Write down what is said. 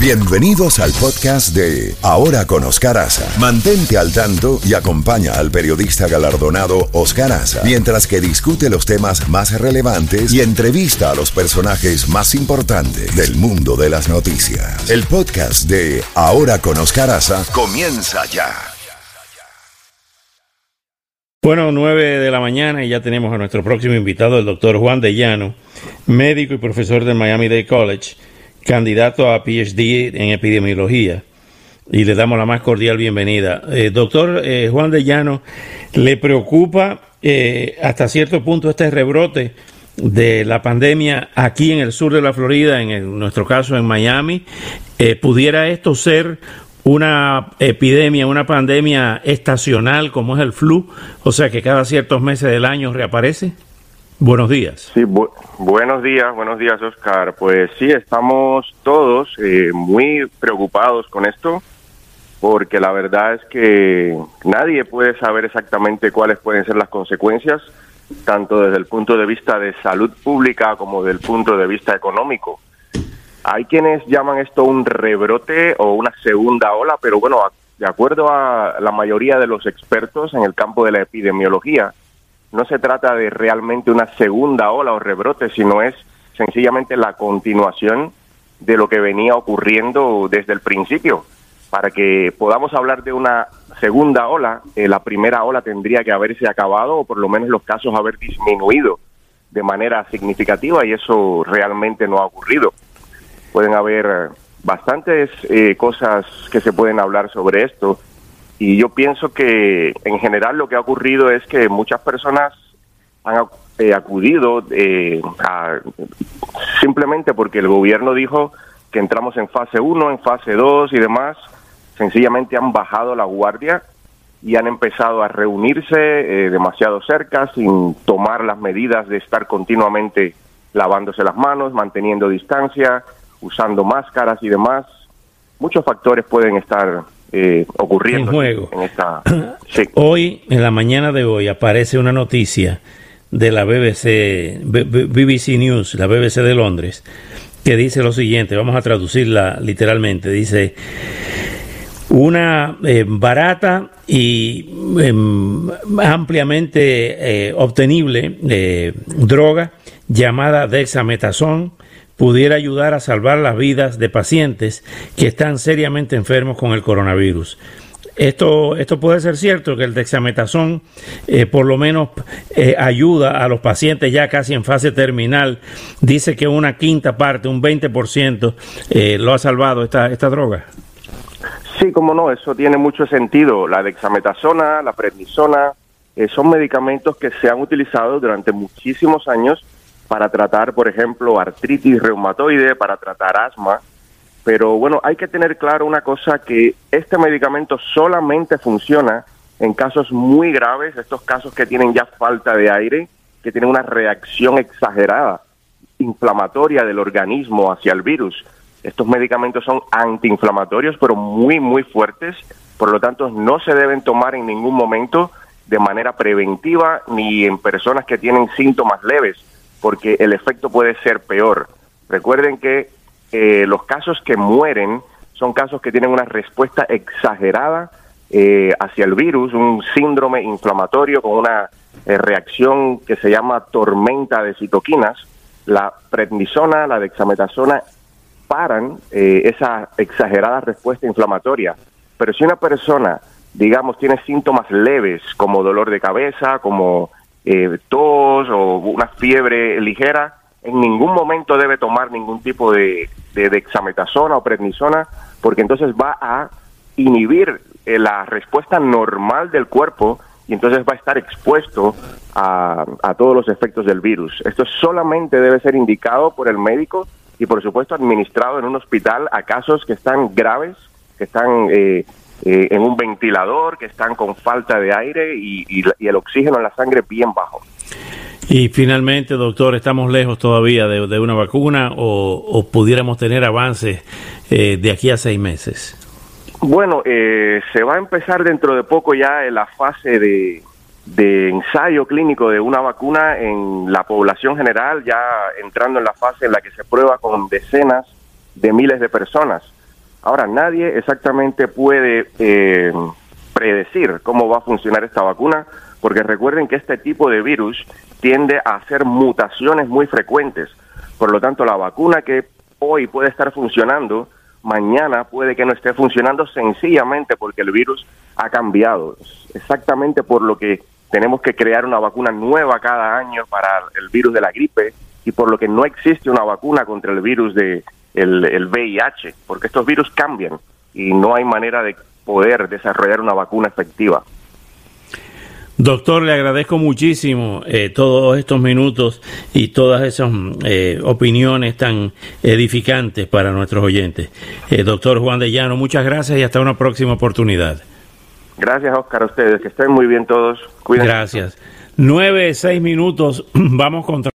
Bienvenidos al podcast de Ahora con Oscar Aza. Mantente al tanto y acompaña al periodista galardonado Oscar Aza mientras que discute los temas más relevantes y entrevista a los personajes más importantes del mundo de las noticias. El podcast de Ahora con Oscar Aza comienza ya. Bueno, 9 de la mañana y ya tenemos a nuestro próximo invitado, el doctor Juan de Llano, médico y profesor del Miami Dade College candidato a PhD en epidemiología. Y le damos la más cordial bienvenida. Eh, doctor eh, Juan de Llano, ¿le preocupa eh, hasta cierto punto este rebrote de la pandemia aquí en el sur de la Florida, en, nuestro caso en Miami? ¿Pudiera esto ser una epidemia, una pandemia estacional como es el flu? O sea, que cada ciertos meses del año reaparece. Buenos días. Sí, buenos días, buenos días, Oscar. Pues sí, estamos todos eh, muy preocupados con esto, porque la verdad es que nadie puede saber exactamente cuáles pueden ser las consecuencias, tanto desde el punto de vista de salud pública como desde el punto de vista económico. Hay quienes llaman esto un rebrote o una segunda ola, pero bueno, de acuerdo a la mayoría de los expertos en el campo de la epidemiología, no se trata de realmente una segunda ola o rebrote, sino es sencillamente la continuación de lo que venía ocurriendo desde el principio. Para que podamos hablar de una segunda ola, eh, la primera ola tendría que haberse acabado o por lo menos los casos haber disminuido de manera significativa y eso realmente no ha ocurrido. Pueden haber bastantes eh, cosas que se pueden hablar sobre esto y yo pienso que en general lo que ha ocurrido es que muchas personas han eh, acudido eh, simplemente porque el gobierno dijo que entramos en fase 1, en fase 2 y demás, sencillamente han bajado la guardia y han empezado a reunirse eh, demasiado cerca sin tomar las medidas de estar continuamente lavándose las manos, manteniendo distancia, usando máscaras y demás. Muchos factores pueden estar eh, ocurriendo en juego. Hoy, en la mañana de hoy, aparece una noticia de la BBC, BBC News, la BBC de Londres, que dice lo siguiente, vamos a traducirla literalmente, dice una eh, barata y em, ampliamente eh, obtenible droga llamada dexametasón pudiera ayudar a salvar las vidas de pacientes que están seriamente enfermos con el coronavirus. Esto, esto puede ser cierto, que el dexametasón eh, por lo menos eh, ayuda a los pacientes ya casi en fase terminal. Dice que una quinta parte, un 20%, eh, lo ha salvado esta, esta droga. Sí, como no, eso tiene mucho sentido. La dexametasona, la prednisona, son medicamentos que se han utilizado durante muchísimos años para tratar, por ejemplo, artritis reumatoide, para tratar asma. Pero bueno, hay que tener claro una cosa, que este medicamento solamente funciona en casos muy graves, estos casos que tienen ya falta de aire, que tienen una reacción exagerada, inflamatoria del organismo hacia el virus. Estos medicamentos son antiinflamatorios, pero muy, muy fuertes, por lo tanto no se deben tomar en ningún momento de manera preventiva ni en personas que tienen síntomas leves porque el efecto puede ser peor. Recuerden que eh, los casos que mueren son casos que tienen una respuesta exagerada eh, hacia el virus, un síndrome inflamatorio con una eh, reacción que se llama tormenta de citoquinas. La prednisona, la dexametasona paran esa exagerada respuesta inflamatoria. Pero si una persona, digamos, tiene síntomas leves como dolor de cabeza, como eh, tos o una fiebre ligera, en ningún momento debe tomar ningún tipo de, de dexametasona o prednisona, porque entonces va a inhibir eh, la respuesta normal del cuerpo y entonces va a estar expuesto a, a, todos los efectos del virus. Esto solamente debe ser indicado por el médico y por supuesto administrado en un hospital a casos que están graves, que están eh, eh, en un ventilador, que están con falta de aire y, el oxígeno en la sangre bien bajo. Y finalmente, doctor, ¿estamos lejos todavía de, una vacuna o, pudiéramos tener avances eh, de aquí a seis meses? Bueno, eh, se va a empezar dentro de poco ya en la fase de, de ensayo clínico de una vacuna en la población general, ya entrando en la fase en la que se prueba con decenas de miles de personas Ahora, nadie exactamente puede eh, predecir cómo va a funcionar esta vacuna, porque recuerden que este tipo de virus tiende a hacer mutaciones muy frecuentes. Por lo tanto, la vacuna que hoy puede estar funcionando, mañana puede que no esté funcionando sencillamente porque el virus ha cambiado. Exactamente por lo que tenemos que crear una vacuna nueva cada año para el virus de la gripe y por lo que no existe una vacuna contra el virus de el, VIH, porque estos virus cambian y no hay manera de poder desarrollar una vacuna efectiva. Doctor, le agradezco muchísimo eh, todos estos minutos y todas esas eh, opiniones tan edificantes para nuestros oyentes. Eh, doctor Juan de Llano, muchas gracias y hasta una próxima oportunidad. Gracias, Oscar, a ustedes. Que estén muy bien todos. Cuídense. Gracias. Nueve, seis minutos. Vamos contra.